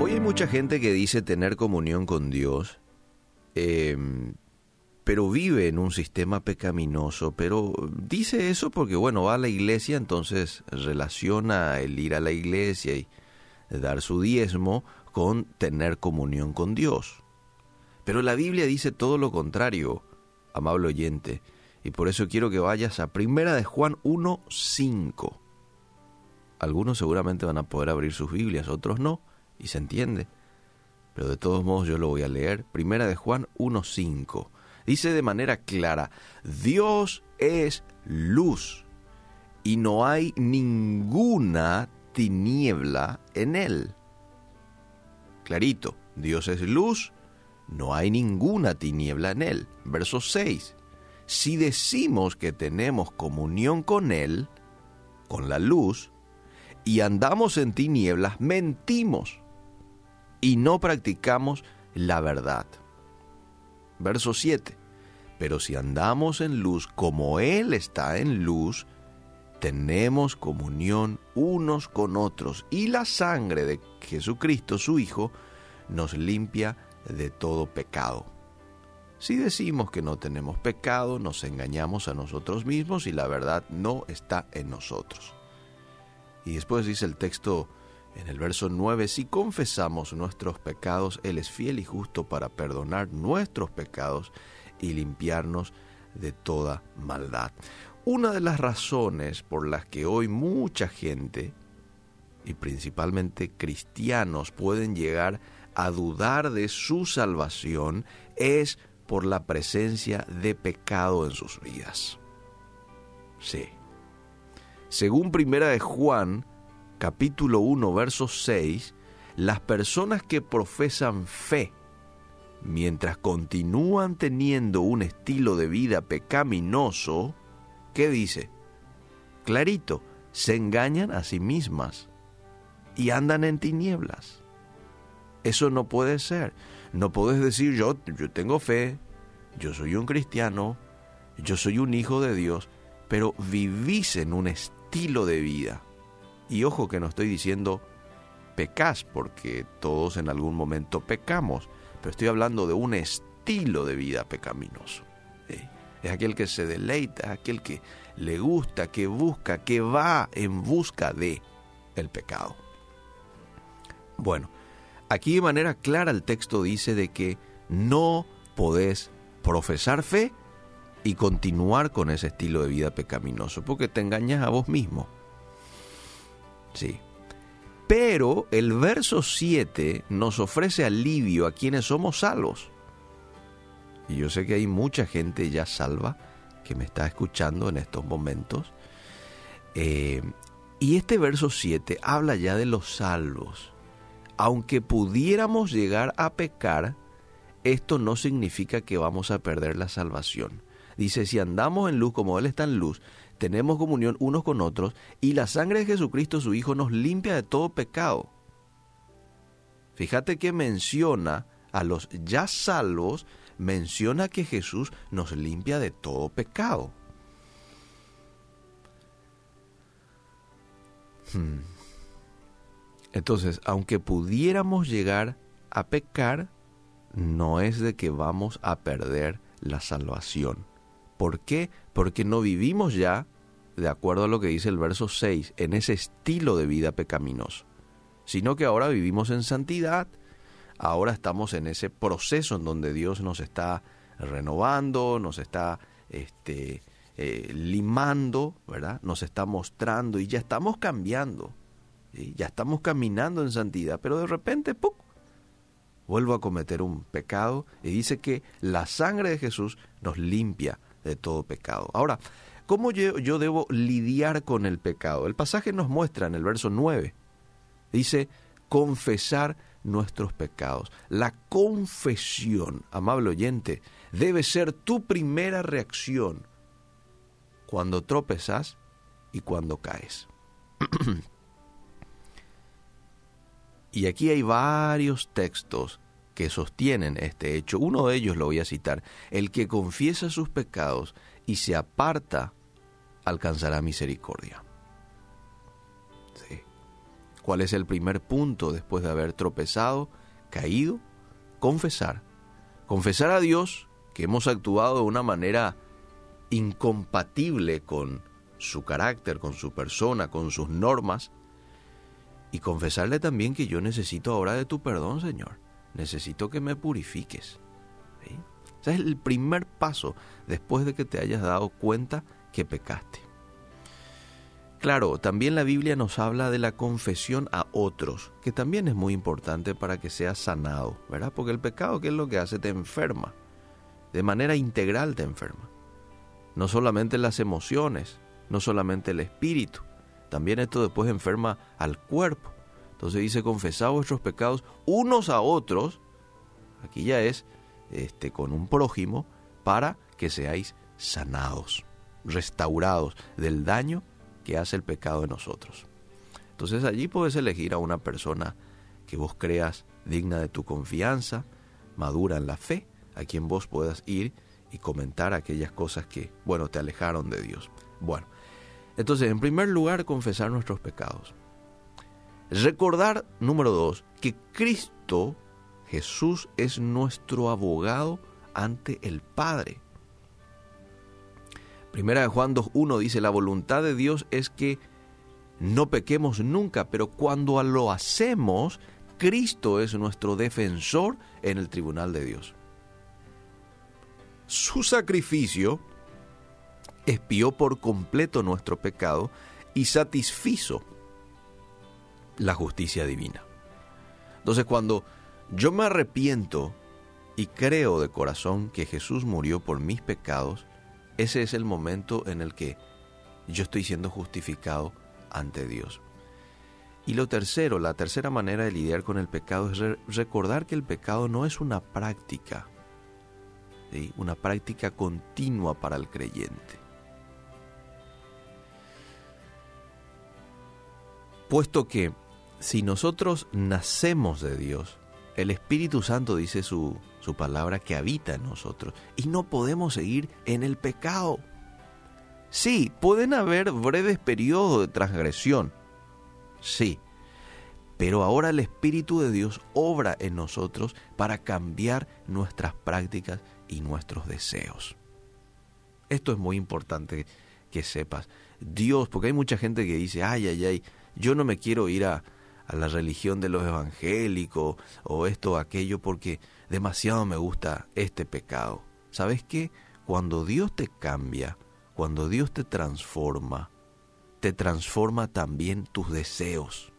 Hoy hay mucha gente que dice tener comunión con Dios, em, pero vive en un sistema pecaminoso, pero dice eso porque, bueno, va a la iglesia, entonces relaciona el ir a la iglesia y dar su diezmo con tener comunión con Dios. Pero la Biblia dice todo lo contrario, amable oyente, y por eso quiero que vayas a Primera de Juan 1:5. Algunos seguramente van a poder abrir sus Biblias, otros no, y se entiende. Pero de todos modos yo lo voy a leer. Primera de Juan 1:5. Dice de manera clara, Dios es luz y no hay ninguna tiniebla en él. Clarito, Dios es luz, no hay ninguna tiniebla en él. Verso 6. Si decimos que tenemos comunión con él, con la luz, y andamos en tinieblas, mentimos y no practicamos la verdad. Verso 7. Pero si andamos en luz como Él está en luz, tenemos comunión unos con otros y la sangre de Jesucristo, su Hijo, nos limpia de todo pecado. Si decimos que no tenemos pecado, nos engañamos a nosotros mismos y la verdad no está en nosotros. Y después dice el texto en el verso 9, si confesamos nuestros pecados, Él es fiel y justo para perdonar nuestros pecados y limpiarnos de toda maldad. Una de las razones por las que hoy mucha gente, y principalmente cristianos, pueden llegar a dudar de su salvación es por la presencia de pecado en sus vidas. Sí. Según Primera de Juan, capítulo 1, verso 6, las personas que profesan fe, mientras continúan teniendo un estilo de vida pecaminoso, ¿qué dice? Clarito, se engañan a sí mismas y andan en tinieblas. Eso no puede ser. No puedes decir yo, yo tengo fe, yo soy un cristiano, yo soy un hijo de Dios, pero vivís en un estilo de vida y ojo que no estoy diciendo pecas, porque todos en algún momento pecamos, pero estoy hablando de un estilo de vida pecaminoso. Es aquel que se deleita, es aquel que le gusta, que busca, que va en busca de el pecado. Bueno, aquí de manera clara el texto dice de que no podés profesar fe y continuar con ese estilo de vida pecaminoso, porque te engañas a vos mismo. Sí. Pero el verso 7 nos ofrece alivio a quienes somos salvos. Y yo sé que hay mucha gente ya salva que me está escuchando en estos momentos. Eh, y este verso 7 habla ya de los salvos. Aunque pudiéramos llegar a pecar, esto no significa que vamos a perder la salvación. Dice, si andamos en luz como Él está en luz, tenemos comunión unos con otros y la sangre de Jesucristo su Hijo nos limpia de todo pecado. Fíjate que menciona a los ya salvos, menciona que Jesús nos limpia de todo pecado. Hmm. Entonces, aunque pudiéramos llegar a pecar, no es de que vamos a perder la salvación. ¿Por qué? Porque no vivimos ya, de acuerdo a lo que dice el verso 6, en ese estilo de vida pecaminoso, sino que ahora vivimos en santidad, ahora estamos en ese proceso en donde Dios nos está renovando, nos está este, eh, limando, ¿verdad? Nos está mostrando y ya estamos cambiando, ya estamos caminando en santidad, pero de repente, ¡pum! vuelvo a cometer un pecado y dice que la sangre de Jesús nos limpia de todo pecado. Ahora, ¿cómo yo, debo lidiar con el pecado? El pasaje nos muestra en el verso 9. Dice, confesar nuestros pecados. La confesión, amable oyente, debe ser tu primera reacción cuando tropezas y cuando caes. y aquí hay varios textos que sostienen este hecho. Uno de ellos lo voy a citar. El que confiesa sus pecados y se aparta alcanzará misericordia. ¿Cuál es el primer punto después de haber tropezado, caído? Confesar. Confesar a Dios que hemos actuado de una manera incompatible con su carácter, con su persona, con sus normas. Y confesarle también que yo necesito ahora de tu perdón, Señor. Necesito que me purifiques. Ese es el primer paso después de que te hayas dado cuenta que pecaste. Claro, también la Biblia nos habla de la confesión a otros, que también es muy importante para que seas sanado, ¿verdad? Porque el pecado, ¿qué es lo que hace? Te enferma. De manera integral te enferma. No solamente las emociones, no solamente el espíritu, también esto después enferma al cuerpo. Entonces dice, confesad vuestros pecados unos a otros, aquí ya es este, con un prójimo, para que seáis sanados, restaurados del daño que hace el pecado en nosotros. Entonces allí puedes elegir a una persona que vos creas digna de tu confianza, madura en la fe, a quien vos puedas ir y comentar aquellas cosas que, bueno, te alejaron de Dios. Bueno, entonces, en primer lugar, confesar nuestros pecados. Recordar, número dos, que Cristo, Jesús, es nuestro abogado ante el Padre. Primera de Juan 2.1 dice, la voluntad de Dios es que no pequemos nunca, pero cuando lo hacemos, Cristo es nuestro defensor en el tribunal de Dios. Su sacrificio expió por completo nuestro pecado y satisfizo la justicia divina. Entonces cuando yo me arrepiento y creo de corazón que Jesús murió por mis pecados, ese es el momento en el que yo estoy siendo justificado ante Dios. Y lo tercero, la tercera manera de lidiar con el pecado es recordar que el pecado no es una práctica, una práctica continua para el creyente. Puesto que si nosotros nacemos de Dios, el Espíritu Santo dice su, su palabra que habita en nosotros y no podemos seguir en el pecado. Sí, pueden haber breves periodos de transgresión, sí, pero ahora el Espíritu de Dios obra en nosotros para cambiar nuestras prácticas y nuestros deseos. Esto es muy importante que sepas. Dios, porque hay mucha gente que dice, ay, ay, ay, yo no me quiero ir a, a la religión de los evangélicos o esto o aquello porque demasiado me gusta este pecado. ¿Sabes qué? Cuando Dios te cambia, cuando Dios te transforma, te transforma también tus deseos.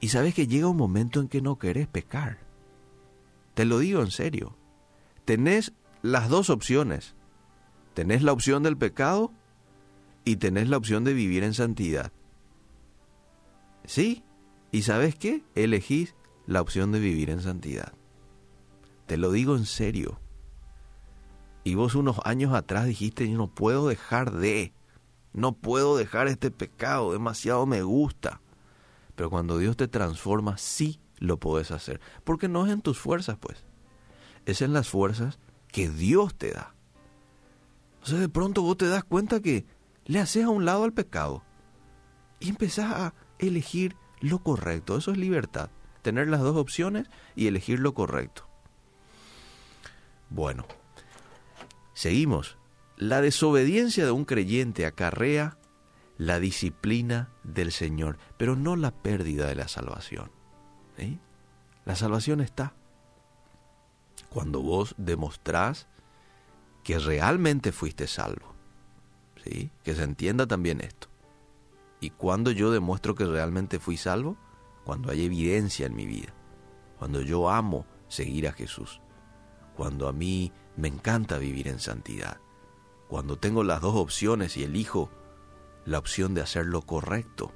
Y sabes que llega un momento en que no querés pecar. Te lo digo en serio. Tenés las dos opciones. Tenés la opción del pecado y tenés la opción de vivir en santidad. Sí, y sabes qué? Elegís la opción de vivir en santidad. Te lo digo en serio. Y vos unos años atrás dijiste, yo no puedo dejar de, no puedo dejar este pecado, demasiado me gusta. Pero cuando Dios te transforma, sí lo puedes hacer. Porque no es en tus fuerzas, pues. Es en las fuerzas que Dios te da. Entonces de pronto vos te das cuenta que le haces a un lado al pecado. Y empezás a elegir lo correcto. Eso es libertad. Tener las dos opciones y elegir lo correcto. Bueno, seguimos. La desobediencia de un creyente acarrea la disciplina del Señor, pero no la pérdida de la salvación. La salvación está. Cuando vos demostrás que realmente fuiste salvo. ¿sí? Que se entienda también esto. ¿Y cuando yo demuestro que realmente fui salvo? Cuando hay evidencia en mi vida. Cuando yo amo seguir a Jesús. Cuando a mí me encanta vivir en santidad. Cuando tengo las dos opciones y elijo la opción de hacer lo correcto.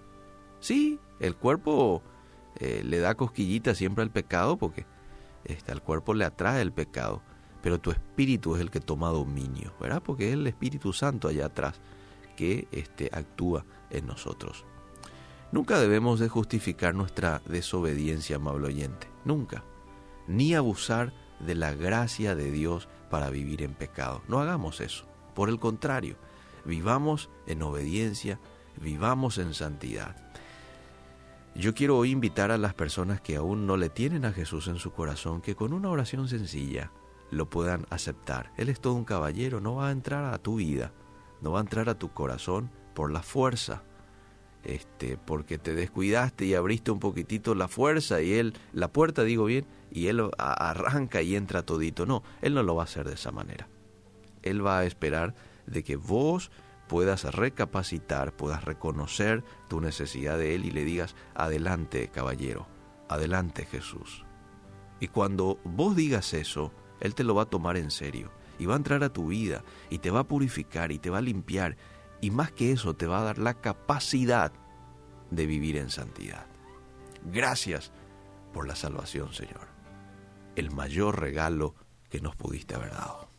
Sí, el cuerpo eh, le da cosquillita siempre al pecado porque este, cuerpo le atrae el pecado, pero tu espíritu es el que toma dominio, ¿verdad? Porque es el Espíritu Santo allá atrás que este, actúa en nosotros. Nunca debemos de justificar nuestra desobediencia, amable oyente, nunca, ni abusar de la gracia de Dios para vivir en pecado. No hagamos eso. Por el contrario, vivamos en obediencia, vivamos en santidad. Yo quiero hoy invitar a las personas que aún no le tienen a Jesús en su corazón que con una oración sencilla lo puedan aceptar. Él es todo un caballero, no va a entrar a tu vida, no va a entrar a tu corazón por la fuerza. Este, porque te descuidaste y abriste un poquitito la fuerza y él, la puerta digo bien, y él arranca y entra todito. No, él no lo va a hacer de esa manera. Él va a esperar de que vos puedas recapacitar, puedas reconocer tu necesidad de Él y le digas, adelante caballero, adelante Jesús. Y cuando vos digas eso, Él te lo va a tomar en serio y va a entrar a tu vida y te va a purificar y te va a limpiar y más que eso te va a dar la capacidad de vivir en santidad. Gracias por la salvación, Señor. El mayor regalo que nos pudiste haber dado.